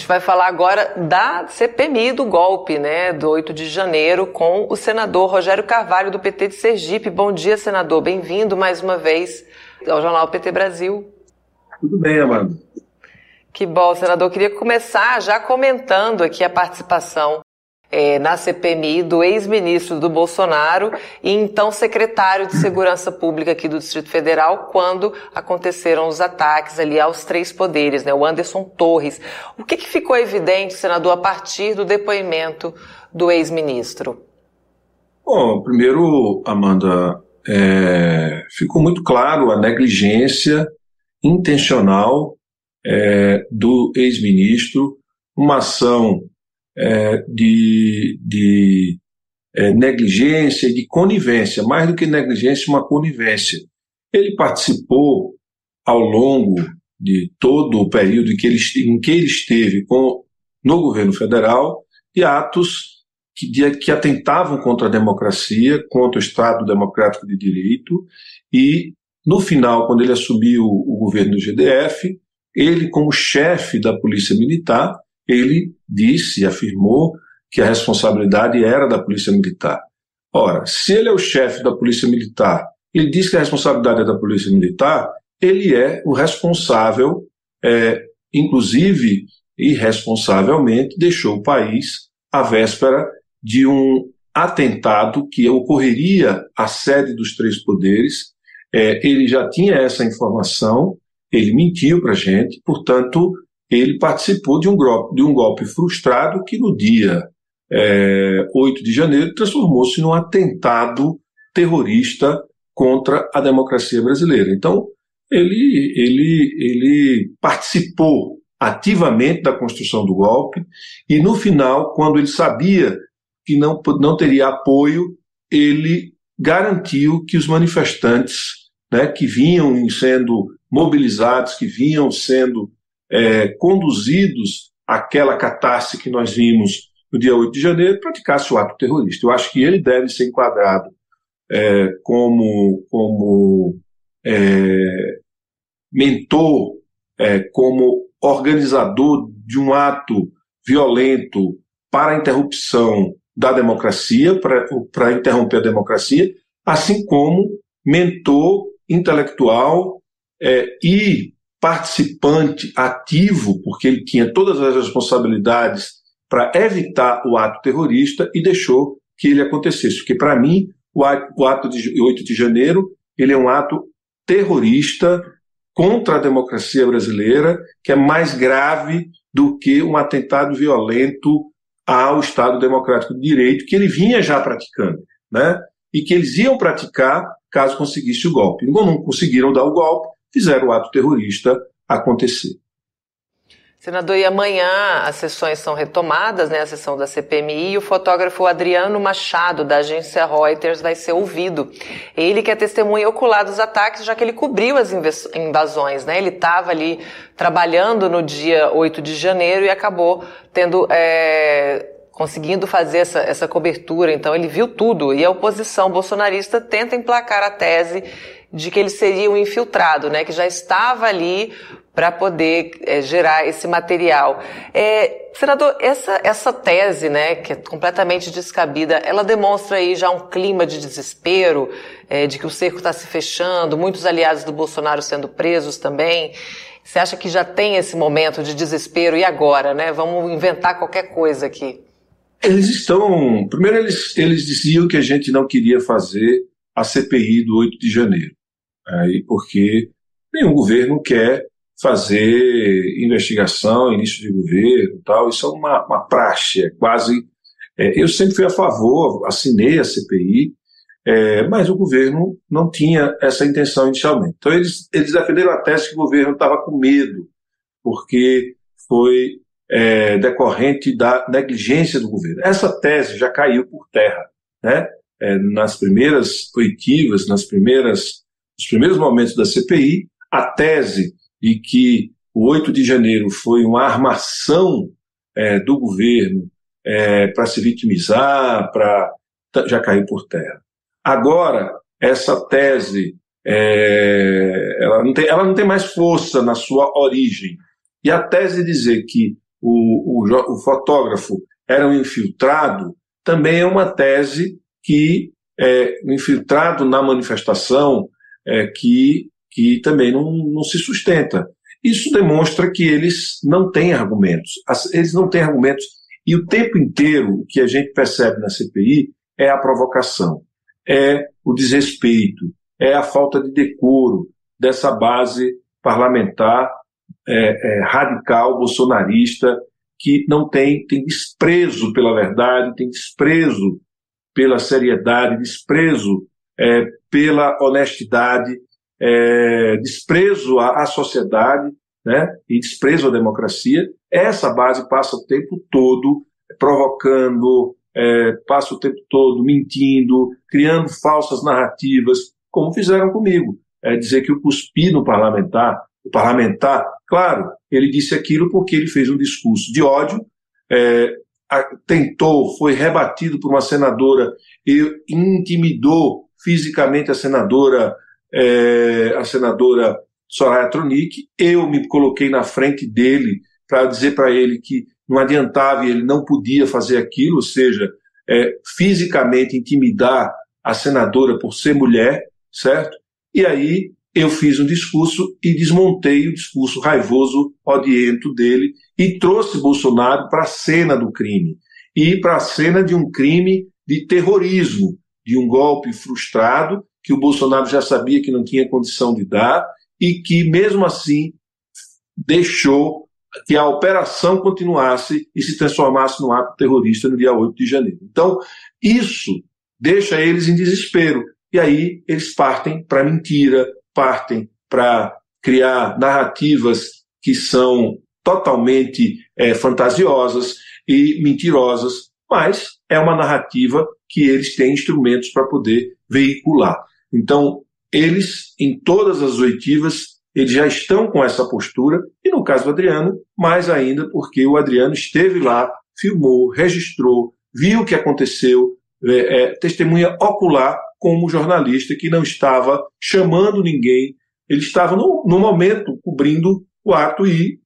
gente vai falar agora da CPMI do golpe, né, do 8 de janeiro, com o senador Rogério Carvalho, do PT de Sergipe. Bom dia, senador. Bem-vindo mais uma vez ao Jornal PT Brasil. Tudo bem, Amanda. Que bom, senador. Eu queria começar já comentando aqui a participação é, na CPMI do ex-ministro do Bolsonaro e então secretário de Segurança Pública aqui do Distrito Federal quando aconteceram os ataques ali aos três poderes, né, o Anderson Torres. O que, que ficou evidente, senador, a partir do depoimento do ex-ministro? Bom, primeiro, Amanda, é, ficou muito claro a negligência intencional é, do ex-ministro, uma ação é, de, de é, negligência, de conivência, mais do que negligência, uma conivência. Ele participou ao longo de todo o período em que ele, em que ele esteve com, no governo federal de atos que, de, que atentavam contra a democracia, contra o Estado Democrático de Direito, e no final, quando ele assumiu o governo do GDF, ele, como chefe da Polícia Militar, ele disse e afirmou que a responsabilidade era da Polícia Militar. Ora, se ele é o chefe da Polícia Militar, ele diz que a responsabilidade é da Polícia Militar, ele é o responsável, é, inclusive irresponsavelmente, deixou o país à véspera de um atentado que ocorreria à sede dos três poderes. É, ele já tinha essa informação, ele mentiu para a gente, portanto, ele participou de um, golpe, de um golpe frustrado que no dia é, 8 de janeiro transformou-se num atentado terrorista contra a democracia brasileira. Então, ele, ele, ele participou ativamente da construção do golpe e, no final, quando ele sabia que não, não teria apoio, ele garantiu que os manifestantes né, que vinham sendo mobilizados, que vinham sendo é, conduzidos àquela catástrofe que nós vimos no dia 8 de janeiro, praticasse o ato terrorista. Eu acho que ele deve ser enquadrado é, como, como é, mentor, é, como organizador de um ato violento para a interrupção da democracia, para interromper a democracia, assim como mentor intelectual é, e participante ativo, porque ele tinha todas as responsabilidades para evitar o ato terrorista e deixou que ele acontecesse. Porque, para mim, o ato de 8 de janeiro ele é um ato terrorista contra a democracia brasileira, que é mais grave do que um atentado violento ao Estado Democrático de Direito, que ele vinha já praticando, né? E que eles iam praticar caso conseguisse o golpe. Não conseguiram dar o golpe, fizeram o ato terrorista acontecer. Senador, e amanhã as sessões são retomadas, né, a sessão da CPMI, e o fotógrafo Adriano Machado, da agência Reuters, vai ser ouvido. Ele que é testemunha ocular dos ataques, já que ele cobriu as invasões, né, ele estava ali trabalhando no dia 8 de janeiro e acabou tendo, é, conseguindo fazer essa, essa cobertura, então ele viu tudo, e a oposição bolsonarista tenta emplacar a tese de que ele seria um infiltrado, né, que já estava ali para poder é, gerar esse material. É, senador, essa, essa tese, né, que é completamente descabida, ela demonstra aí já um clima de desespero, é, de que o cerco está se fechando, muitos aliados do Bolsonaro sendo presos também. Você acha que já tem esse momento de desespero e agora, né? Vamos inventar qualquer coisa aqui. Eles estão. Primeiro, eles, eles diziam que a gente não queria fazer a CPI do 8 de janeiro aí porque nenhum governo quer fazer investigação, início de governo tal. Isso é uma, uma praxe, é quase. É, eu sempre fui a favor, assinei a CPI, é, mas o governo não tinha essa intenção inicialmente. Então eles, eles defenderam a tese que o governo estava com medo, porque foi é, decorrente da negligência do governo. Essa tese já caiu por terra. Né? É, nas primeiras oitivas, nas primeiras nos primeiros momentos da CPI, a tese de que o 8 de janeiro foi uma armação é, do governo é, para se vitimizar, para já cair por terra. Agora, essa tese é, ela, não tem, ela não tem mais força na sua origem. E a tese dizer que o, o, o fotógrafo era um infiltrado, também é uma tese que é infiltrado na manifestação é, que, que também não, não se sustenta. Isso demonstra que eles não têm argumentos. Eles não têm argumentos. E o tempo inteiro o que a gente percebe na CPI é a provocação, é o desrespeito, é a falta de decoro dessa base parlamentar é, é, radical, bolsonarista, que não tem, tem desprezo pela verdade, tem desprezo pela seriedade, desprezo é, pela honestidade, é, desprezo à, à, sociedade né, e desprezo à democracia. Essa base passa o tempo todo provocando, é, passa o tempo todo mentindo, criando falsas narrativas, como fizeram comigo. É dizer que eu cuspi no parlamentar, o parlamentar, claro, ele disse aquilo porque ele fez um discurso de ódio, é, tentou, foi rebatido por uma senadora e intimidou fisicamente a senadora, é, a senadora Soraya Tronic. Eu me coloquei na frente dele para dizer para ele que não adiantava e ele não podia fazer aquilo, ou seja, é, fisicamente intimidar a senadora por ser mulher, certo? E aí eu fiz um discurso e desmontei o discurso raivoso, odiento dele e trouxe Bolsonaro para a cena do crime e para a cena de um crime de terrorismo, de um golpe frustrado que o Bolsonaro já sabia que não tinha condição de dar e que, mesmo assim, deixou que a operação continuasse e se transformasse num ato terrorista no dia 8 de janeiro. Então, isso deixa eles em desespero. E aí eles partem para mentira, partem para criar narrativas que são totalmente é, fantasiosas e mentirosas, mas é uma narrativa que eles têm instrumentos para poder veicular. Então, eles, em todas as oitivas, eles já estão com essa postura, e no caso do Adriano, mais ainda porque o Adriano esteve lá, filmou, registrou, viu o que aconteceu, é, é, testemunha ocular como jornalista que não estava chamando ninguém, ele estava no, no momento cobrindo o ato e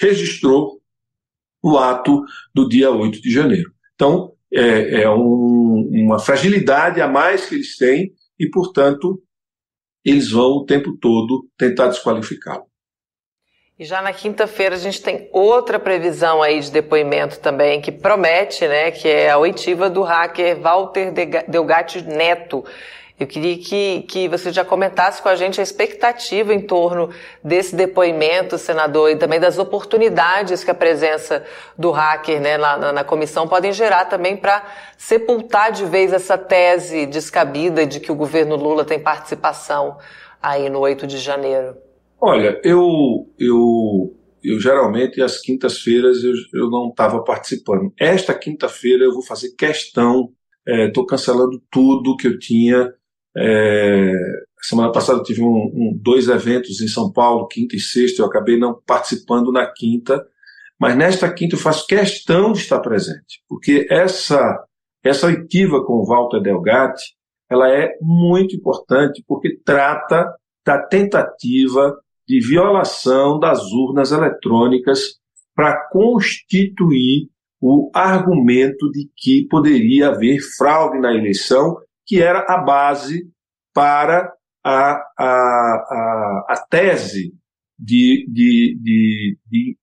registrou o ato do dia 8 de janeiro. Então, é, é um, uma fragilidade a mais que eles têm e, portanto, eles vão o tempo todo tentar desqualificá-lo. E já na quinta-feira a gente tem outra previsão aí de depoimento também que promete, né, que é a oitiva do hacker Walter Delgatti Neto. Eu queria que, que você já comentasse com a gente a expectativa em torno desse depoimento, senador, e também das oportunidades que a presença do hacker né, na, na comissão podem gerar também para sepultar de vez essa tese descabida de que o governo Lula tem participação aí no 8 de janeiro. Olha, eu, eu, eu geralmente às quintas-feiras eu, eu não estava participando. Esta quinta-feira eu vou fazer questão, estou é, cancelando tudo que eu tinha é, semana passada eu tive um, um, dois eventos em São Paulo, quinta e sexta, eu acabei não participando na quinta, mas nesta quinta eu faço questão de estar presente, porque essa, essa oitiva com o Walter Delgatti, ela é muito importante, porque trata da tentativa de violação das urnas eletrônicas para constituir o argumento de que poderia haver fraude na eleição que era a base para a, a, a, a tese de, de, de, de,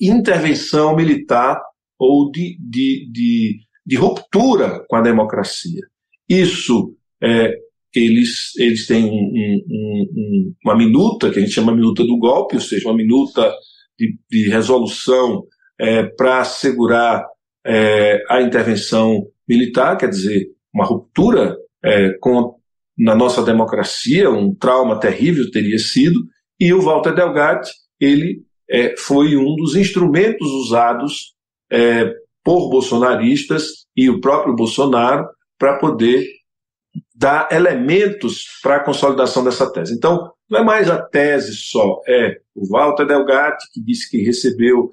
intervenção militar ou de, de, de, de, ruptura com a democracia. Isso, é, eles, eles têm um, um, um, uma minuta, que a gente chama minuta do golpe, ou seja, uma minuta de, de resolução é, para assegurar é, a intervenção militar, quer dizer, uma ruptura é, com, na nossa democracia, um trauma terrível teria sido, e o Walter Delgatti, ele é, foi um dos instrumentos usados é, por bolsonaristas e o próprio Bolsonaro para poder dar elementos para a consolidação dessa tese. Então, não é mais a tese só, é o Walter Delgatti, que disse que recebeu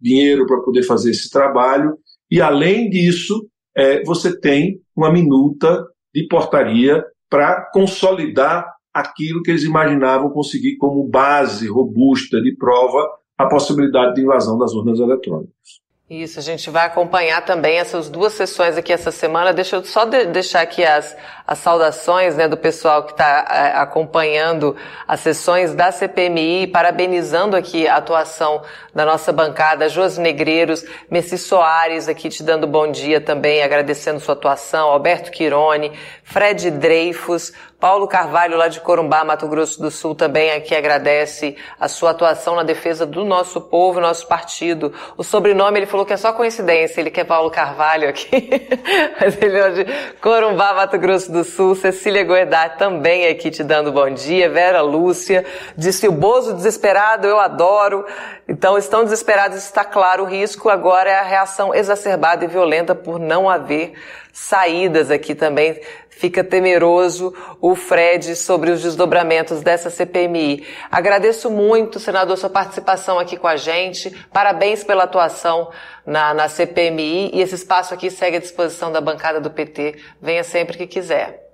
dinheiro para poder fazer esse trabalho, e além disso, é, você tem uma minuta de portaria para consolidar aquilo que eles imaginavam conseguir como base robusta de prova a possibilidade de invasão das urnas eletrônicas. Isso, a gente vai acompanhar também essas duas sessões aqui essa semana. Deixa eu só de deixar aqui as, as saudações né, do pessoal que está é, acompanhando as sessões da CPMI, parabenizando aqui a atuação da nossa bancada, Josi Negreiros, Messi Soares aqui te dando bom dia também, agradecendo sua atuação, Alberto Quirone, Fred Dreyfus, Paulo Carvalho, lá de Corumbá, Mato Grosso do Sul, também aqui agradece a sua atuação na defesa do nosso povo, nosso partido. O sobrenome, ele falou que é só coincidência, ele quer Paulo Carvalho aqui, mas ele é de Corumbá, Mato Grosso do Sul. Cecília Goedar também aqui te dando bom dia. Vera Lúcia disse o Bozo desesperado, eu adoro. Então, estão desesperados, está claro o risco. Agora é a reação exacerbada e violenta por não haver saídas aqui também fica temeroso o Fred sobre os desdobramentos dessa CPMI. Agradeço muito, senador, sua participação aqui com a gente. Parabéns pela atuação na, na CPMI e esse espaço aqui segue à disposição da bancada do PT. Venha sempre que quiser.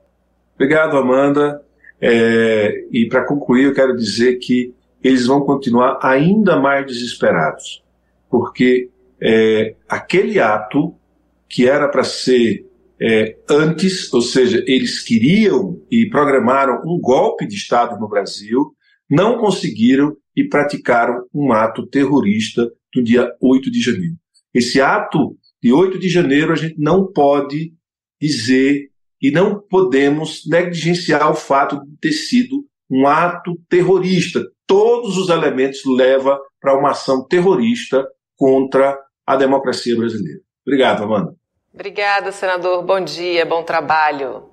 Obrigado, Amanda. É, e para concluir, eu quero dizer que eles vão continuar ainda mais desesperados, porque é, aquele ato que era para ser é, antes, ou seja, eles queriam e programaram um golpe de Estado no Brasil, não conseguiram e praticaram um ato terrorista no dia 8 de janeiro. Esse ato de 8 de janeiro a gente não pode dizer e não podemos negligenciar o fato de ter sido um ato terrorista. Todos os elementos levam para uma ação terrorista contra a democracia brasileira. Obrigado, Amanda. Obrigada, senador. Bom dia, bom trabalho.